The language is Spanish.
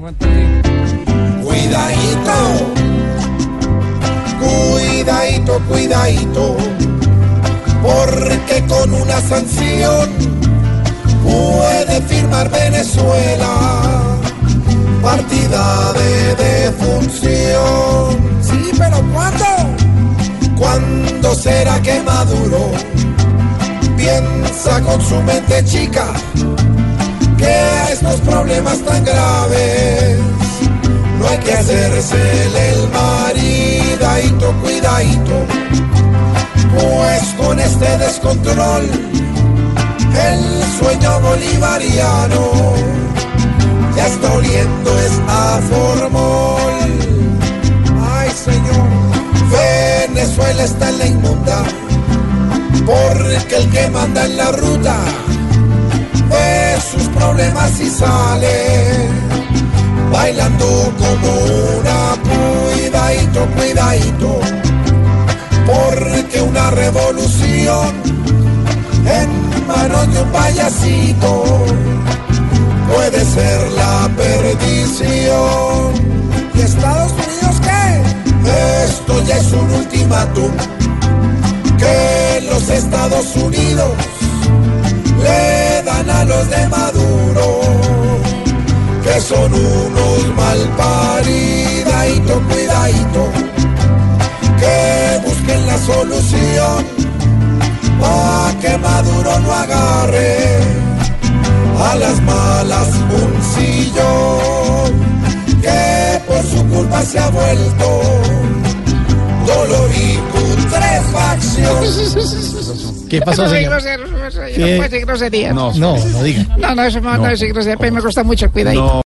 Cuidadito, cuidadito, cuidadito, porque con una sanción puede firmar Venezuela partida de defunción. Sí, pero ¿cuándo? ¿Cuándo será que Maduro piensa con su mente chica que estos problemas tan graves que hacerse el maridadito, cuidadito, pues con este descontrol el sueño bolivariano ya está oliendo es a formol. Ay, señor, Venezuela está en la inmunda, porque el que manda en la ruta ve sus problemas y sale bailando como una cuidadito, cuidadito, porque una revolución en manos de un payasito puede ser la perdición. ¿Y Estados Unidos qué? Esto ya es un ultimátum que los Estados Unidos le dan a los de Maduro, son unos mal paridadito, cuidadito, que busquen la solución para que Maduro no agarre a las malas un sillón que por su culpa se ha vuelto dolor y putrefacción. ¿Qué pasó, no soy señor? grosero, no no puedo decir grosería. No, no diga. No, no, eso no, no, decir grosería, pero me cuesta mucho, cuidadito.